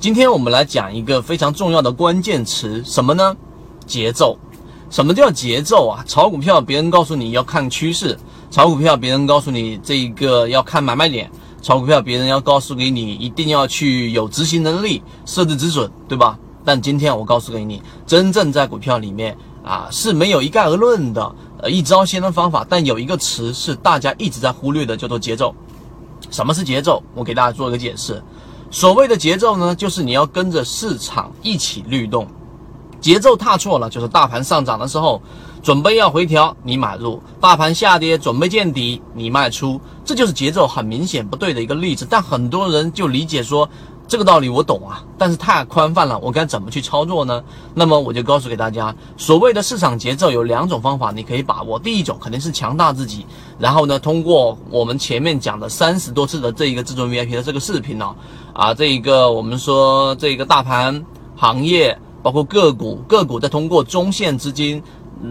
今天我们来讲一个非常重要的关键词，什么呢？节奏。什么叫节奏啊？炒股票，别人告诉你要看趋势；炒股票，别人告诉你这一个要看买卖点；炒股票，别人要告诉给你一定要去有执行能力、设置止损，对吧？但今天我告诉给你，真正在股票里面啊是没有一概而论的，呃一招鲜的方法。但有一个词是大家一直在忽略的，叫做节奏。什么是节奏？我给大家做一个解释。所谓的节奏呢，就是你要跟着市场一起律动，节奏踏错了，就是大盘上涨的时候，准备要回调，你买入；大盘下跌，准备见底，你卖出，这就是节奏很明显不对的一个例子。但很多人就理解说。这个道理我懂啊，但是太宽泛了，我该怎么去操作呢？那么我就告诉给大家，所谓的市场节奏有两种方法，你可以把握。第一种肯定是强大自己，然后呢，通过我们前面讲的三十多次的这一个至尊 VIP 的这个视频呢，啊，这一个我们说这个大盘、行业，包括个股，个股再通过中线资金。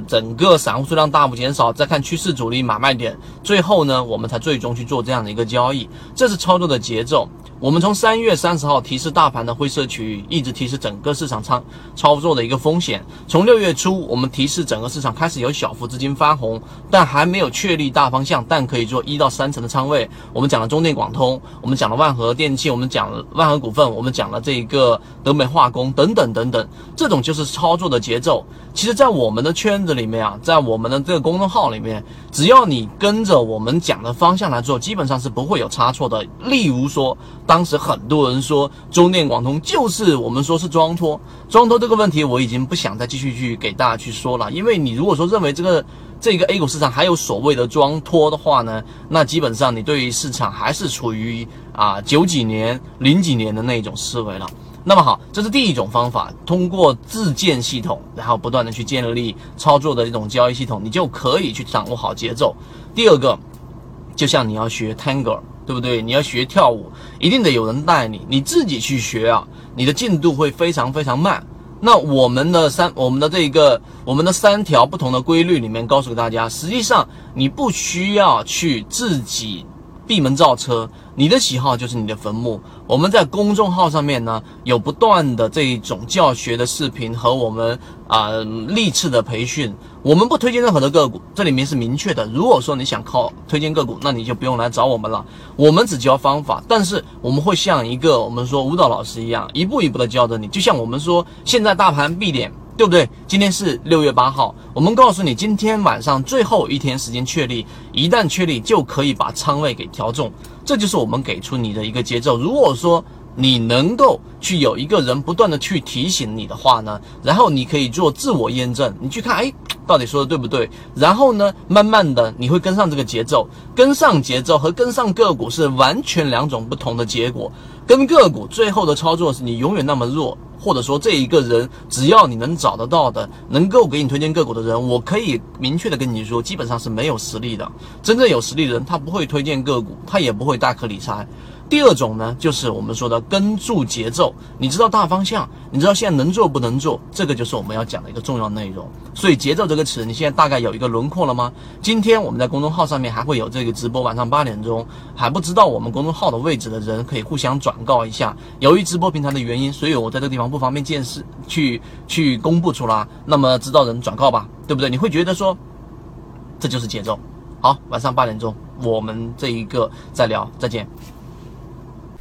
整个散户数量大幅减少，再看趋势主力买卖点，最后呢，我们才最终去做这样的一个交易，这是操作的节奏。我们从三月三十号提示大盘的灰色区域，一直提示整个市场操操作的一个风险。从六月初，我们提示整个市场开始有小幅资金翻红，但还没有确立大方向，但可以做一到三成的仓位。我们讲了中电广通，我们讲了万和电器，我们讲了万和股份，我们讲了这一个德美化工等等等等，这种就是操作的节奏。其实，在我们的圈子里面啊，在我们的这个公众号里面，只要你跟着我们讲的方向来做，基本上是不会有差错的。例如说，当时很多人说中电广通就是我们说是装托，装托这个问题我已经不想再继续去给大家去说了，因为你如果说认为这个这个 A 股市场还有所谓的装托的话呢，那基本上你对于市场还是处于啊九几年、零几年的那种思维了。那么好，这是第一种方法，通过自建系统，然后不断的去建立操作的这种交易系统，你就可以去掌握好节奏。第二个，就像你要学 Tango，对不对？你要学跳舞，一定得有人带你，你自己去学啊，你的进度会非常非常慢。那我们的三，我们的这一个，我们的三条不同的规律里面，告诉大家，实际上你不需要去自己。闭门造车，你的喜好就是你的坟墓。我们在公众号上面呢，有不断的这一种教学的视频和我们啊历次的培训。我们不推荐任何的个股，这里面是明确的。如果说你想靠推荐个股，那你就不用来找我们了。我们只教方法，但是我们会像一个我们说舞蹈老师一样，一步一步的教着你。就像我们说，现在大盘闭点。对不对？今天是六月八号，我们告诉你，今天晚上最后一天时间确立，一旦确立就可以把仓位给调重，这就是我们给出你的一个节奏。如果说你能够去有一个人不断的去提醒你的话呢，然后你可以做自我验证，你去看，哎，到底说的对不对？然后呢，慢慢的你会跟上这个节奏，跟上节奏和跟上个股是完全两种不同的结果。跟个股最后的操作是你永远那么弱。或者说这一个人，只要你能找得到的，能够给你推荐个股的人，我可以明确的跟你说，基本上是没有实力的。真正有实力的人，他不会推荐个股，他也不会大可理财。第二种呢，就是我们说的跟住节奏，你知道大方向，你知道现在能做不能做，这个就是我们要讲的一个重要内容。所以节奏这个词，你现在大概有一个轮廓了吗？今天我们在公众号上面还会有这个直播，晚上八点钟，还不知道我们公众号的位置的人可以互相转告一下。由于直播平台的原因，所以我在这个地方不方便见识去去公布出来。那么知道人转告吧，对不对？你会觉得说，这就是节奏。好，晚上八点钟我们这一个再聊，再见。